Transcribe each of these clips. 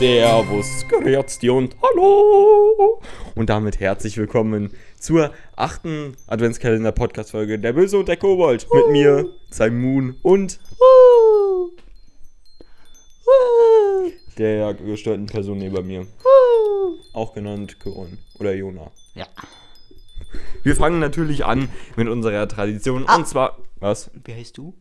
Servus, grüezi und hallo! Und damit herzlich willkommen zur achten Adventskalender-Podcast-Folge Der Böse und der Kobold mit mir, Simon und der gestörten Person neben mir. Auch genannt Coron oder Jona. Ja. Wir fangen natürlich an mit unserer Tradition und zwar. Was? Wie heißt du?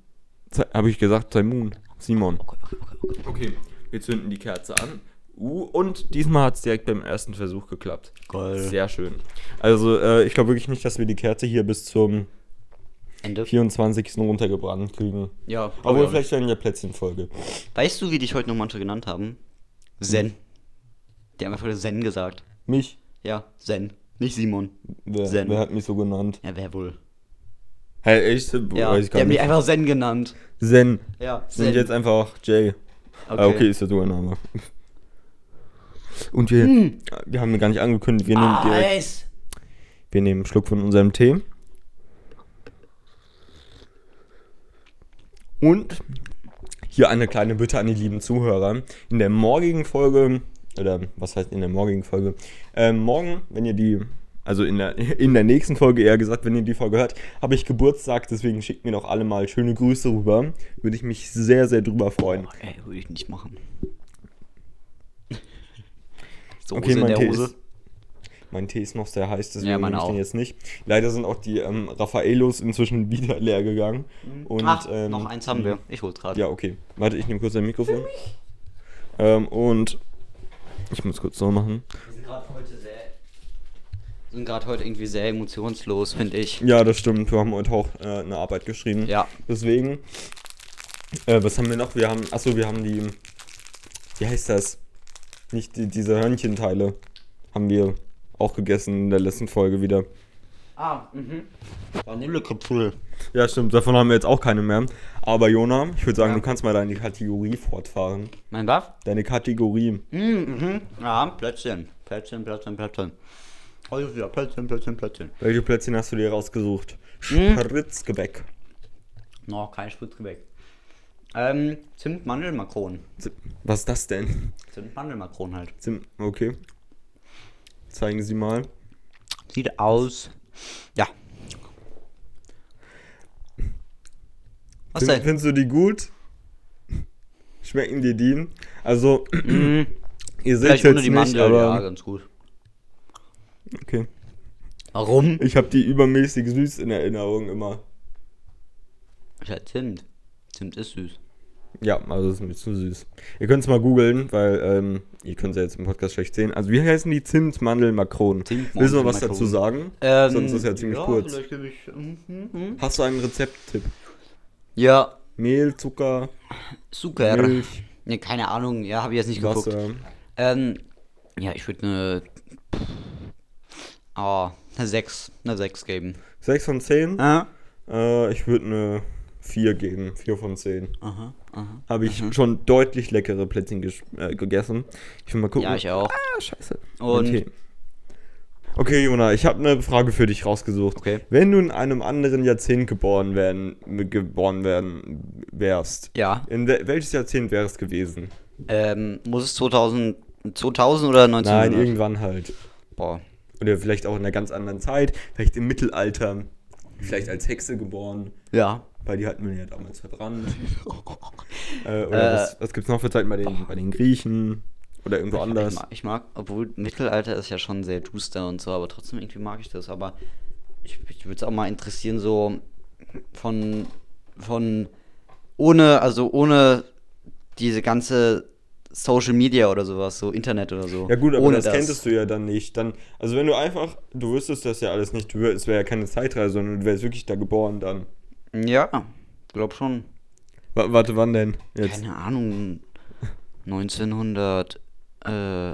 Habe ich gesagt, Simon. Simon. Okay, okay, okay, okay. Wir zünden die Kerze an. Uh, und diesmal hat es direkt beim ersten Versuch geklappt. Geil. Sehr schön. Also, äh, ich glaube wirklich nicht, dass wir die Kerze hier bis zum Ende. 24. runtergebrannt kriegen. Ja. Obwohl, ja. vielleicht in der Plätzchenfolge. Weißt du, wie dich heute noch manche genannt haben? Zen. Die haben einfach Zen gesagt. Mich? Ja, Zen. Nicht Simon. Wer, Zen. wer hat mich so genannt? Ja, wer wohl? Hey, echt? Ja, Weiß ich die gar haben mich nicht. einfach Zen genannt. Zen. Ja, Sind jetzt einfach Jay. Okay. Ah, okay, ist der Name. Und wir, wir haben gar nicht angekündigt, wir nehmen, Ah, direkt, Eis. wir nehmen einen Schluck von unserem Tee. Und hier eine kleine Bitte an die lieben Zuhörer. In der morgigen Folge, oder was heißt in der morgigen Folge? Ähm, morgen, wenn ihr die, also in der, in der nächsten Folge eher gesagt, wenn ihr die Folge hört, habe ich Geburtstag, deswegen schickt mir doch alle mal schöne Grüße rüber. Würde ich mich sehr, sehr drüber freuen. Oh, ey, würde ich nicht machen. So Okay, in mein der Tee, Hose. ist, mein Tee ist noch sehr heiß, deswegen Ja, meine ich den jetzt nicht. Leider sind auch die ähm, Raffaelos inzwischen wieder leer gegangen. Und, Ach, ähm, noch eins haben wir. Ich hol's gerade. Ja, okay. Warte, ich nehme kurz dein Mikrofon. Ähm, und ich muss kurz so machen. Wir sind gerade heute sehr. Sind gerade heute irgendwie sehr emotionslos, finde ich. Ja, das stimmt. Wir haben heute auch äh, eine Arbeit geschrieben. Ja. Deswegen, äh, was haben wir noch? Wir haben, achso, wir haben die, wie heißt das? Nicht die, diese Hörnchenteile haben wir auch gegessen in der letzten Folge wieder. Ah, mhm. Vanillekapsel. Ja, stimmt. Davon haben wir jetzt auch keine mehr. Aber Jona, ich würde sagen, Ja. du kannst mal deine Kategorie fortfahren. Mein was? Deine Kategorie. Mhm, mhm. Ja, Plätzchen. Plätzchen, Plätzchen, Plätzchen. Heute wieder Plätzchen, Plätzchen, Plätzchen. Welche Plätzchen hast du dir rausgesucht? Hm. Spritzgebäck. Noch kein Spritzgebäck. Ähm, Zimt-Mandel-Makron. Z- Was ist das denn? Zimt-Mandel-Makron halt. Zim- Okay. Zeigen Sie mal. Sieht aus. Ja. Was Fin- denn? Findest du die gut? Schmecken dir die? Also, ihr seht Vielleicht jetzt ohne die nicht, Mandel, ja, aber ganz gut. Warum? Ich habe die übermäßig süß in Erinnerung immer. Ich halt Zimt. Zimt ist süß. Ja, also ist mir zu süß. Ihr könnt es mal googeln, weil ähm, ihr könnt es ja jetzt im Podcast schlecht sehen. Also wie heißen die Zimtmandelmakronen? Willst du noch was dazu sagen? Ähm, Sonst ist es ja ziemlich kurz. vielleicht gebe ich. Mhm, mhm. Hast du einen Rezepttipp? Ja, Mehl, Zucker, Zucker. Milch, Ne, keine Ahnung, ja, habe ich jetzt nicht geguckt. Wasser. Ähm, ja, ich würde eine. Oh, eine 6. Eine 6 geben. 6 von 10? Ja. Äh, ich würde eine 4 geben. 4 von 10. Aha, aha. Habe ich schon deutlich leckere Plätzchen äh, gegessen. Ich will mal gucken. Ja, ich auch. Ah, scheiße. Und- Okay. Okay, Jona, ich habe eine Frage für dich rausgesucht. Okay. Wenn du in einem anderen Jahrzehnt geboren werden, geboren werden wärst, Ja. in wel welches Jahrzehnt wäre es gewesen? Ähm, muss es 2000, 2000 oder 1900? Nein, irgendwann halt. Boah. Oder vielleicht auch in einer ganz anderen Zeit, vielleicht im Mittelalter, vielleicht als Hexe geboren, Ja. weil die hatten wir ja damals verbrannt. äh, oder Äh, was, was gibt es noch für Zeiten bei den, bei den Griechen? Oder irgendwo Ich anders? mag, ich mag, obwohl Mittelalter ist ja schon sehr duster und so, aber trotzdem irgendwie mag ich das. Aber ich, ich würde es auch mal interessieren, so von, von ohne, also ohne diese ganze Social Media oder sowas, so Internet oder so. Ja gut, aber ohne das, kenntest du ja dann nicht. Dann, also wenn du einfach, du wüsstest das ja alles nicht, du, es wäre ja keine Zeitreise, sondern du wärst wirklich da geboren dann. Ja, glaub schon. Wa- warte, wann denn? Jetzt? Keine Ahnung. 1900, äh,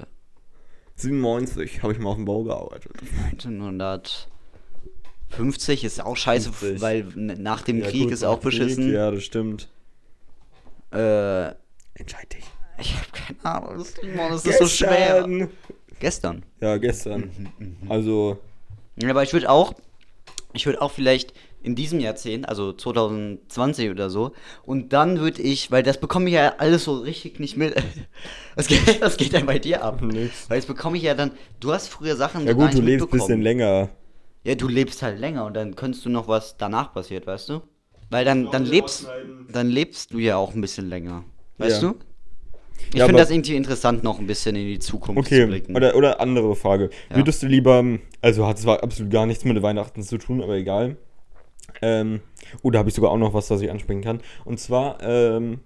97 habe ich mal auf dem Bau gearbeitet. 1950 ist auch scheiße, 50. weil nach dem Ja, Krieg gut, ist auch Krieg, beschissen. Ja, das stimmt. Äh, Entscheid dich. Ich habe keine Ahnung. Das, Mann, das ist so schwer. Gestern. Ja, gestern. Mhm, Also, Ja, aber ich würde auch, ich würde auch vielleicht in diesem Jahrzehnt, also 2020 oder so. Und dann würde ich, weil das bekomme ich ja alles so richtig nicht mit. Was geht, was geht denn bei dir ab? Nix. Weil das bekomme ich ja dann. Du hast früher Sachen Ja gar gut, du nicht lebst ein bisschen mitbekommen. länger. Ja, du lebst halt länger und dann könntest du noch was danach passiert, weißt du? Weil dann, dann lebst, dann lebst du ja auch ein bisschen länger. Weißt Ja. du? Ich Ja, finde das irgendwie interessant, noch ein bisschen in die Zukunft zu Okay, blicken. oder, oder andere Frage. Ja. Würdest du lieber, also hat zwar absolut gar nichts mit Weihnachten zu tun, aber egal. Ähm, oh, da habe ich sogar auch noch was, das ich ansprechen kann. Und zwar, ähm,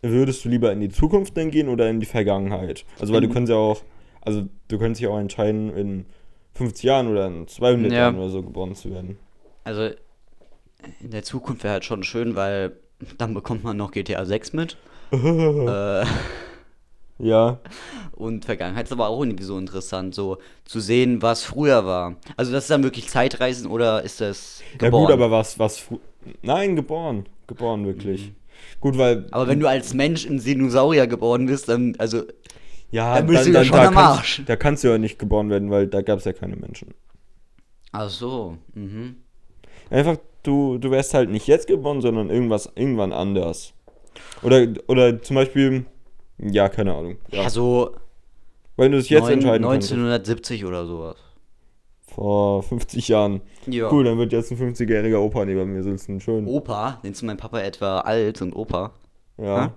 würdest du lieber in die Zukunft dann gehen oder in die Vergangenheit? Also, weil du kannst ja auch, also du könntest ja auch entscheiden, in 50 Jahren oder in 200 Ja. Jahren oder so geboren zu werden. Also in der Zukunft wäre halt schon schön, weil dann bekommt man noch GTA 6 mit. äh, Ja, und Vergangenheit ist aber auch irgendwie so interessant, so zu sehen, was früher war. Also das ist dann wirklich Zeitreisen oder ist das ja geboren? gut, aber was, was, nein, geboren, geboren wirklich. Gut, weil, Mhm. Aber wenn du als Mensch in Dinosaurier geboren bist, dann, also, ja, dann bist du ja schon am kannst, Arsch. da kannst du ja nicht geboren werden, weil da gab es ja keine Menschen. ach so, mhm. Einfach, du, du wärst halt nicht jetzt geboren, sondern irgendwas, irgendwann anders. Oder, oder zum Beispiel, ja, keine Ahnung. Ja. Ja, so Weil du es jetzt neun- entscheiden könntest. 1970 oder sowas. Vor 50 Jahren. Ja. Cool, dann wird jetzt ein 50-jähriger Opa neben mir sitzen. Schön. Opa, nennst du meinen Papa etwa alt und Opa? ja.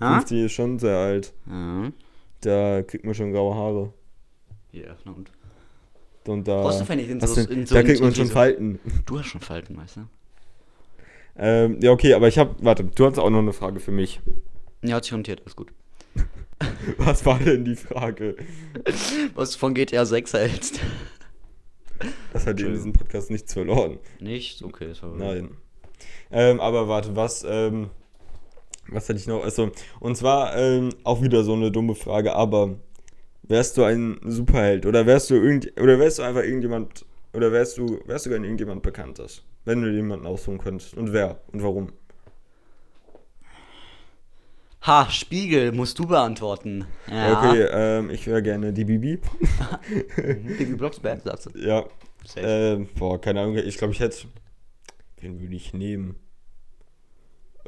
Ha? 50 ist schon sehr alt. Ja. Da kriegt man schon graue Haare. Ja, na und? Und da, Brauchst du vielleicht in so- denn? in so- da kriegt man schon Falten. Du hast schon Falten, weißt du? Ähm, ja, okay, aber ich habe, warte, du hast auch noch eine Frage für mich. Ja, hat sich notiert, alles gut. Was war denn die Frage? Was du von GTA 6 hältst? Das hat in diesem Podcast nichts verloren. Nicht? Okay, sorry. Nein. Ähm, aber warte, was, ähm, was hatte ich noch? Also, und zwar ähm, auch wieder so eine dumme Frage, aber wärst du ein Superheld oder wärst du irgend oder wärst du einfach irgendjemand oder wärst du wärst du gerne irgendjemand Bekanntes, wenn du jemanden aussuchen könntest und wer und warum? Ha, Spiegel, musst du beantworten. Ja. Okay, ähm, ich wäre gerne die Bibi. Baby Blocksberg, sagst du. ja. Ähm, boah, keine Ahnung, ich glaube, ich hätte wen würde ich nehmen?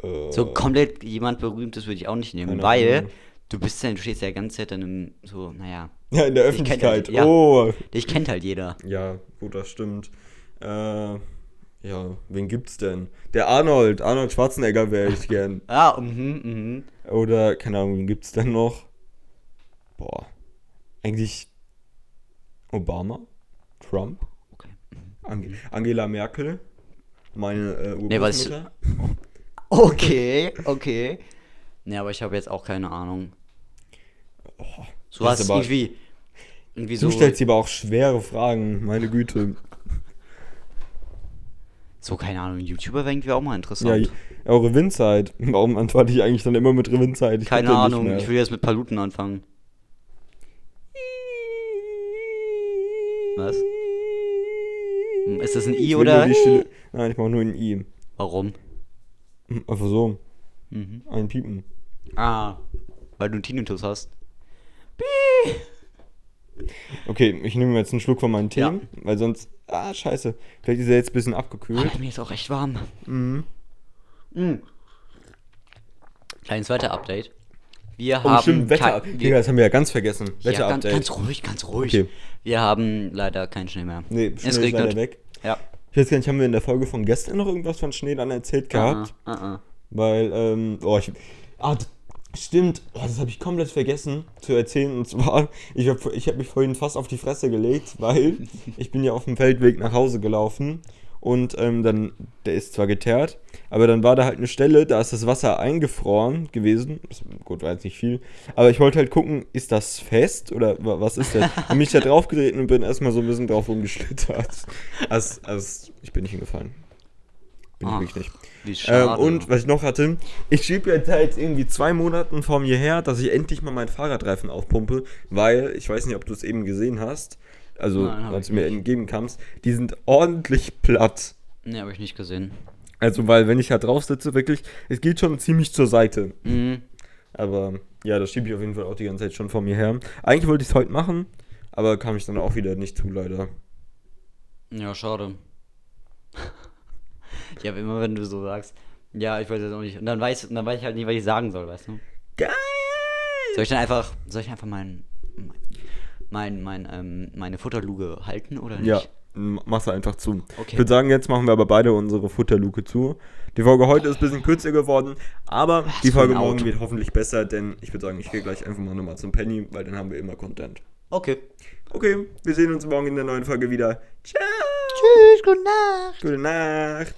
Äh, So komplett jemand Berühmtes würde ich auch nicht nehmen, weil Ahnung. Du bist ja, du stehst ja die ganze Zeit dann im, so, naja, ja, in der kenn Öffentlichkeit. ja- ja. Oh, dich kennt halt jeder. Ja, gut, das stimmt. Äh, ja, wen gibt's denn? Der Arnold, Arnold Schwarzenegger wäre ich gern. Ja, mhm, mhm. Oder, keine Ahnung, wen gibt's denn noch? Boah, eigentlich Obama? Trump? Okay. Ange Angela Merkel? Meine äh, Nee, Urgroßmutter? Okay, okay. Ne, aber ich habe jetzt auch keine Ahnung. So was irgendwie, irgendwie Du so, stellst dir aber auch schwere Fragen, meine Güte. so, keine Ahnung, YouTuber wäre irgendwie auch mal Ja, interessant. eure Windzeit. Warum antworte ich eigentlich dann immer mit Windzeit? Keine Ahnung, ich will jetzt mit Paluten anfangen. Was? Ist das ein I oder? Nein, ich mache nur ein I. Warum? Einfach so. Mhm. Ein Piepen. Ah, weil du einen Tinnitus hast. Okay, ich nehme jetzt einen Schluck von meinem Tee, weil sonst. Ah, scheiße. Vielleicht ist er jetzt ein bisschen abgekühlt. Alter, mir ist auch echt warm. Mhm. Mhm. Kleines Wetter-Update. Wir Oh, haben stimmt, Wetter. Digga, das haben wir ja ganz vergessen. ja, ganz, Wetter-Update. ganz ruhig, ganz ruhig. Okay. Wir haben leider keinen Schnee mehr. Nee, Schnee es ist leider regnet. weg. Ja. Ich weiß gar nicht, haben wir in der Folge von gestern noch irgendwas von Schnee dann erzählt gehabt? Ah, ah, ah. Weil, ähm, oh, ich. Ah, stimmt. Oh, das habe ich komplett vergessen zu erzählen. Und zwar, ich habe ich hab mich vorhin fast auf die Fresse gelegt, weil ich bin ja auf dem Feldweg nach Hause gelaufen. Und ähm, dann, der ist zwar geteert, aber dann war da halt eine Stelle, da ist das Wasser eingefroren gewesen. Gut, war jetzt nicht viel. Aber ich wollte halt gucken, ist das fest oder wa- was ist das? Und mich da drauf gedreht und bin erstmal so ein bisschen drauf rumgeschlittert. Also, also ich bin nicht hingefallen. Bin ich Ach, wirklich nicht. Wie Ähm, und was ich noch hatte, ich schiebe jetzt seit irgendwie zwei Monaten vor mir her, dass ich endlich mal meinen Fahrradreifen aufpumpe, weil, ich weiß nicht, ob du es eben gesehen hast, also Nein, als du mir nicht. entgegen kamst, die sind ordentlich platt. Ne, habe ich nicht gesehen. Also, weil wenn ich da drauf sitze, wirklich, es geht schon ziemlich zur Seite. Mhm. Aber ja, das schiebe ich auf jeden Fall auch die ganze Zeit schon vor mir her. Eigentlich wollte ich es heute machen, aber kam ich dann auch wieder nicht zu, leider. Ja, schade. Ja, immer wenn du so sagst, ja, ich weiß es auch nicht. Und dann weiß, und dann weiß ich halt nicht, was ich sagen soll, weißt du? Geil! Soll ich dann einfach, soll ich einfach mein, mein, mein, ähm, meine Futterluge halten oder nicht? Ja, mach's einfach zu. Okay. Ich würde sagen, jetzt machen wir aber beide unsere Futterluke zu. Die Folge heute ist ein bisschen kürzer geworden, aber die für Folge morgen wird hoffentlich besser, denn ich würde sagen, ich gehe gleich einfach mal nochmal zum Penny, weil dann haben wir immer Content. Okay. Okay, wir sehen uns morgen in der neuen Folge wieder. Ciao! Tschüss, gute Nacht. Gute Nacht!